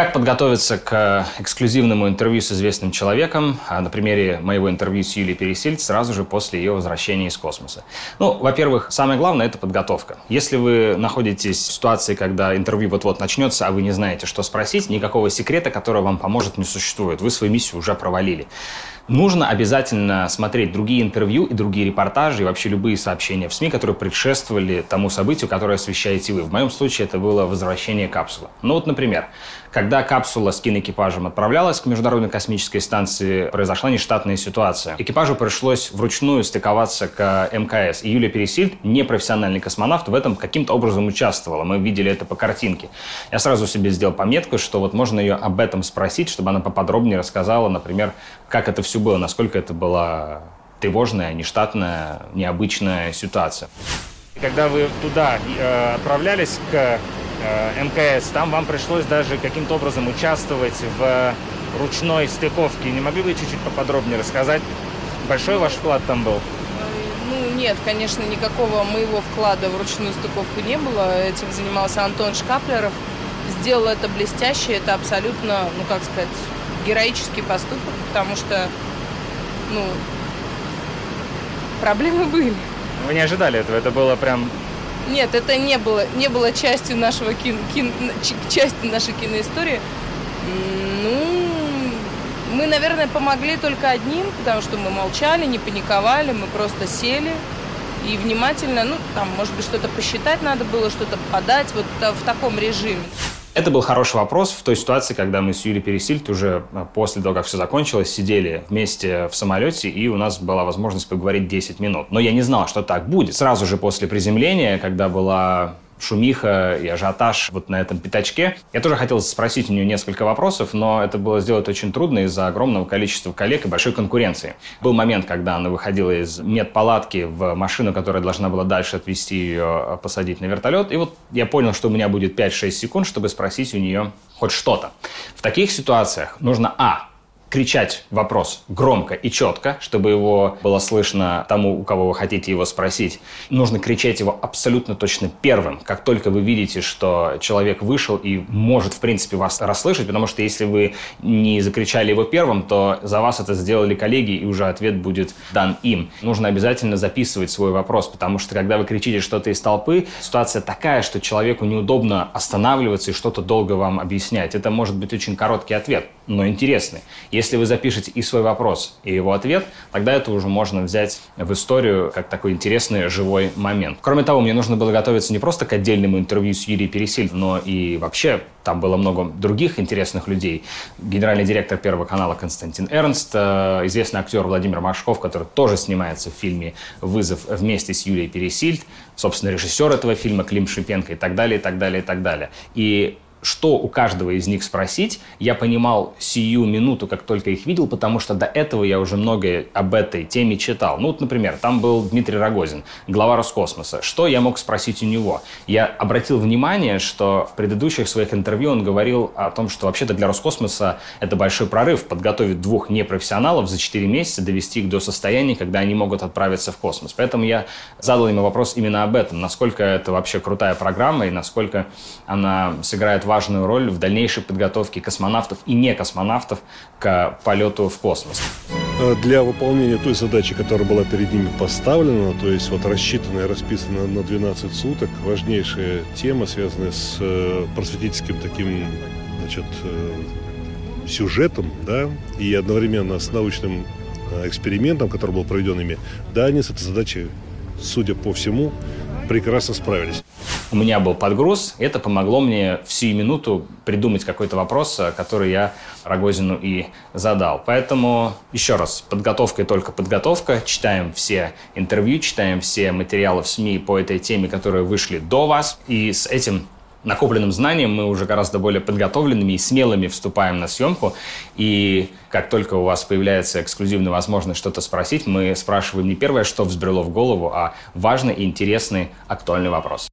Как подготовиться к эксклюзивному интервью с известным человеком? А на примере моего интервью с Юлией Пересильд сразу же после ее возвращения из космоса. Ну, во-первых, самое главное – это подготовка. Если вы находитесь в ситуации, когда интервью вот-вот начнется, а вы не знаете, что спросить, никакого секрета, который вам поможет, не существует. Вы свою миссию уже провалили. Нужно обязательно смотреть другие интервью и другие репортажи, и вообще любые сообщения в СМИ, которые предшествовали тому событию, которое освещаете вы. В моем случае это было возвращение капсулы. Ну вот, например, когда капсула с киноэкипажем отправлялась к Международной космической станции, произошла нештатная ситуация. Экипажу пришлось вручную стыковаться к МКС. И Юлия Пересильд, непрофессиональный космонавт, в этом каким-то образом участвовала. Мы видели это по картинке. Я сразу себе сделал пометку, что вот можно ее об этом спросить, чтобы она поподробнее рассказала, например, как это все было, насколько это была тревожная, нештатная, необычная ситуация. Когда вы туда э, отправлялись к э, МКС, там вам пришлось даже каким-то образом участвовать в ручной стыковке. Не могли бы чуть-чуть поподробнее рассказать? Большой ваш вклад там был? Ну, нет, конечно, никакого моего вклада в ручную стыковку не было. Этим занимался Антон Шкаплеров. Сделал это блестяще. Это абсолютно, ну, как сказать, героический поступок, потому что, ну, проблемы были. Вы не ожидали этого? Это было прям... Нет, это не было, не было частью нашего кин, кин, части нашей киноистории. Ну, мы, наверное, помогли только одним, потому что мы молчали, не паниковали, мы просто сели и внимательно, ну, там, может быть, что-то посчитать надо было, что-то подать, вот в таком режиме. Это был хороший вопрос в той ситуации, когда мы с Юлией Пересильд уже а, после того, как все закончилось, сидели вместе в самолете, и у нас была возможность поговорить 10 минут. Но я не знал, что так будет. Сразу же после приземления, когда была шумиха и ажиотаж вот на этом пятачке. Я тоже хотел спросить у нее несколько вопросов, но это было сделать очень трудно из-за огромного количества коллег и большой конкуренции. Был момент, когда она выходила из медпалатки в машину, которая должна была дальше отвезти ее, а, посадить на вертолет. И вот я понял, что у меня будет 5-6 секунд, чтобы спросить у нее хоть что-то. В таких ситуациях нужно, а, кричать вопрос громко и четко, чтобы его было слышно тому, у кого вы хотите его спросить. Нужно кричать его абсолютно точно первым, как только вы видите, что человек вышел и может, в принципе, вас расслышать, потому что если вы не закричали его первым, то за вас это сделали коллеги, и уже ответ будет дан им. Нужно обязательно записывать свой вопрос, потому что когда вы кричите что-то из толпы, ситуация такая, что человеку неудобно останавливаться и что-то долго вам объяснять. Это может быть очень короткий ответ, но интересный. Если вы запишете и свой вопрос, и его ответ, тогда это уже можно взять в историю как такой интересный живой момент. Кроме того, мне нужно было готовиться не просто к отдельному интервью с Юрией Пересильд, но и вообще там было много других интересных людей. Генеральный директор Первого канала Константин Эрнст, э, известный актер Владимир Машков, который тоже снимается в фильме «Вызов» вместе с Юлией Пересильд, собственно, режиссер этого фильма Клим Шипенко и так далее, и так далее, и так далее. И что у каждого из них спросить, я понимал сию минуту, как только их видел, потому что до этого я уже многое об этой теме читал. Ну вот, например, там был Дмитрий Рогозин, глава Роскосмоса. Что я мог спросить у него? Я обратил внимание, что в предыдущих своих интервью он говорил о том, что вообще-то для Роскосмоса это большой прорыв подготовить двух непрофессионалов за 4 месяца, довести их до состояния, когда они могут отправиться в космос. Поэтому я задал ему вопрос именно об этом, насколько это вообще крутая программа и насколько она сыграет важную роль в дальнейшей подготовке космонавтов и не космонавтов к полету в космос. Э, для выполнения той задачи, которая была перед ними поставлена, то есть вот рассчитанная, расписанная на 12 суток, важнейшая тема, связанная с э, просветительским таким значит, э, сюжетом, да, и одновременно с научным экспериментом, который был проведен ими, да, они с этой задачей, судя по всему, прекрасно справились. У меня был подгруз, это помогло мне в сию минуту придумать какой-то вопрос, э, который я Рогозину и задал. Поэтому, еще раз, подготовка и только подготовка. Читаем все интервью, читаем все материалы в СМИ по этой теме, которые вышли до вас. И с этим накопленным знанием мы уже гораздо более подготовленными и смелыми вступаем на съемку. И как только у вас появляется эксклюзивная возможность что-то спросить, мы спрашиваем не первое, что взбрело в голову, а важный и интересный актуальный вопрос.